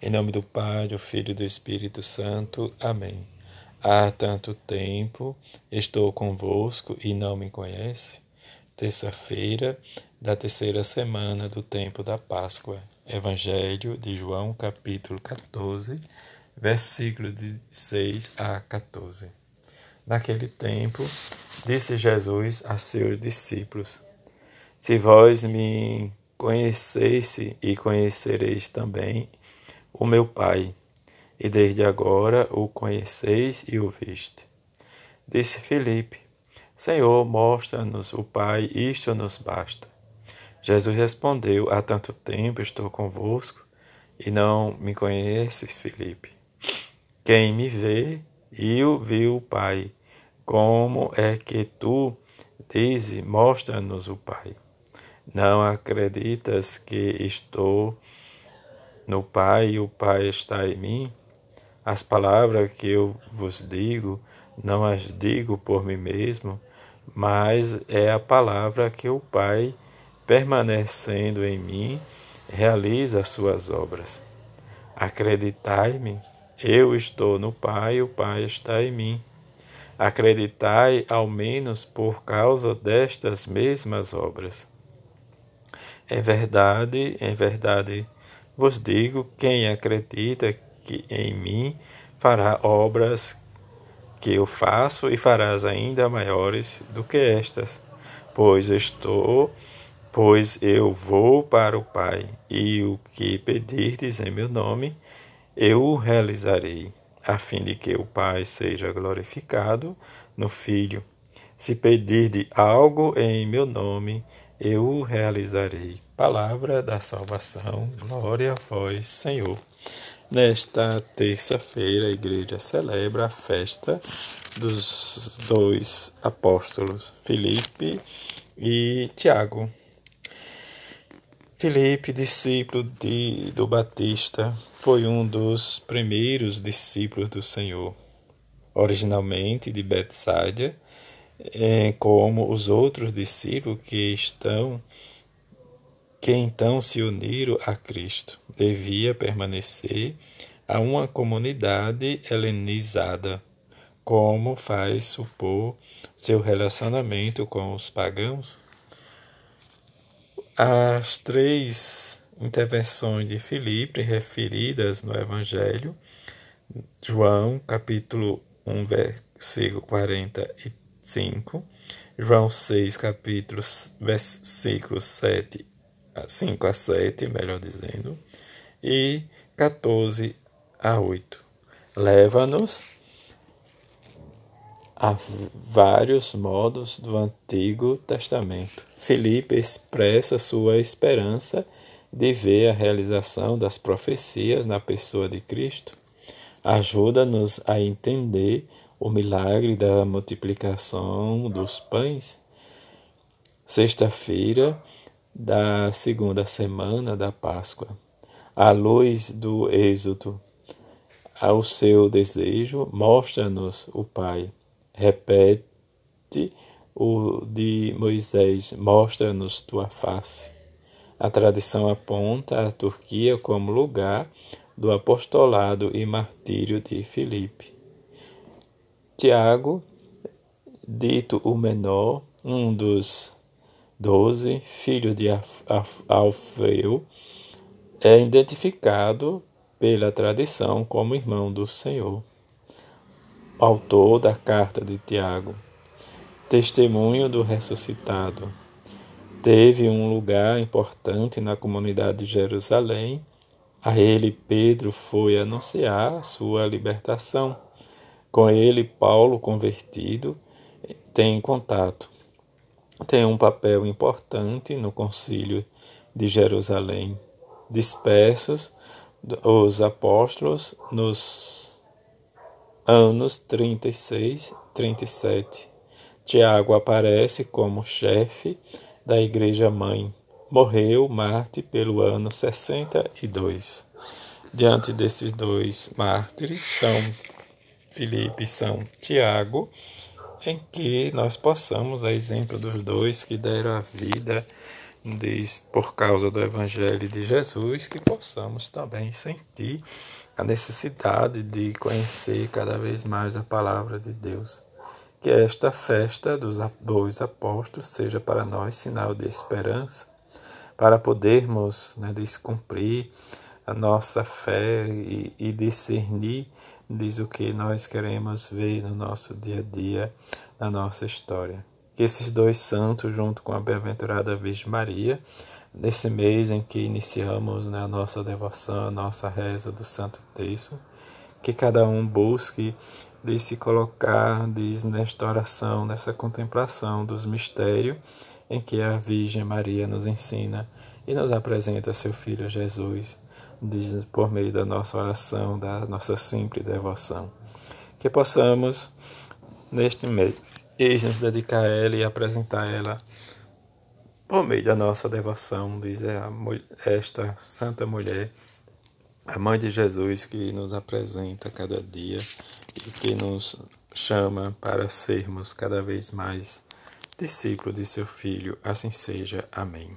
Em nome do Pai, do Filho e do Espírito Santo. Amém. Há tanto tempo estou convosco e não me conhece. Terça-feira da terceira semana do tempo da Páscoa. Evangelho de João, capítulo 14, versículos de 6 a 14. Naquele tempo, disse Jesus a seus discípulos: Se vós me conhecesse e conhecereis também o meu Pai, e desde agora o conheceis e o viste. Disse Filipe: Senhor, mostra-nos o Pai, isto nos basta. Jesus respondeu: Há tanto tempo estou convosco e não me conheces, Filipe. Quem me vê, eu viu o Pai. Como é que tu dizes: Mostra-nos o Pai? Não acreditas que estou no Pai e o Pai está em mim? As palavras que eu vos digo, não as digo por mim mesmo, mas é a palavra que o Pai, permanecendo em mim, realiza as suas obras. Acreditai-me, eu estou no Pai e o Pai está em mim. Acreditai, ao menos por causa destas mesmas obras. É verdade, é verdade vos digo: quem acredita que em mim fará obras que eu faço e farás ainda maiores do que estas, pois estou, pois eu vou para o Pai, e o que pedirdes em meu nome, eu o realizarei, a fim de que o Pai seja glorificado no Filho. Se pedirde algo em meu nome, eu realizarei. Palavra da salvação, glória a vós, Senhor. Nesta terça-feira, a igreja celebra a festa dos dois apóstolos, Filipe e Tiago. Filipe, discípulo de, do Batista, foi um dos primeiros discípulos do Senhor. Originalmente de Betsaida, é, como os outros discípulos que estão que então se uniram a Cristo. Devia permanecer a uma comunidade helenizada, como faz supor seu relacionamento com os pagãos. As três intervenções de Filipe referidas no Evangelho, João capítulo 1, versículo 45, João 6, capítulos, versículos 7 5 a 7, melhor dizendo, e 14 a 8. Leva-nos a vários modos do Antigo Testamento. Filipe expressa sua esperança de ver a realização das profecias na pessoa de Cristo. Ajuda-nos a entender o milagre da multiplicação dos pães. Sexta-feira, da segunda semana da Páscoa, à luz do êxodo, ao seu desejo, mostra-nos o Pai. Repete o de Moisés, mostra-nos tua face. A tradição aponta a Turquia como lugar do apostolado e martírio de Filipe. Tiago, dito o menor, um dos 12, filho de Alfeu, é identificado pela tradição como irmão do Senhor. Autor da carta de Tiago, testemunho do ressuscitado, teve um lugar importante na comunidade de Jerusalém. A ele Pedro foi anunciar sua libertação. Com ele, Paulo, convertido, tem contato tem um papel importante no Concílio de Jerusalém. Dispersos os apóstolos nos anos 36 e 37. Tiago aparece como chefe da Igreja Mãe. Morreu Marte pelo ano 62. Diante desses dois mártires, São Filipe e São Tiago, em que nós possamos, a exemplo dos dois que deram a vida diz, por causa do Evangelho de Jesus, que possamos também sentir a necessidade de conhecer cada vez mais a palavra de Deus. Que esta festa dos dois apóstolos seja para nós sinal de esperança, para podermos né, descumprir a nossa fé e, e discernir, diz o que nós queremos ver no nosso dia a dia, na nossa história. Que esses dois santos, junto com a bem-aventurada Virgem Maria, nesse mês em que iniciamos né, a nossa devoção, a nossa reza do Santo Terço, que cada um busque de se colocar, diz, nesta oração, nessa contemplação dos mistérios em que a Virgem Maria nos ensina e nos apresenta seu Filho Jesus, diz, por meio da nossa oração, da nossa simples devoção. Que possamos, neste mês, nos dedicar a ela e apresentar ela por meio da nossa devoção, diz esta santa mulher, a mãe de Jesus que nos apresenta cada dia e que nos chama para sermos cada vez mais discípulos de seu Filho. Assim seja. Amém.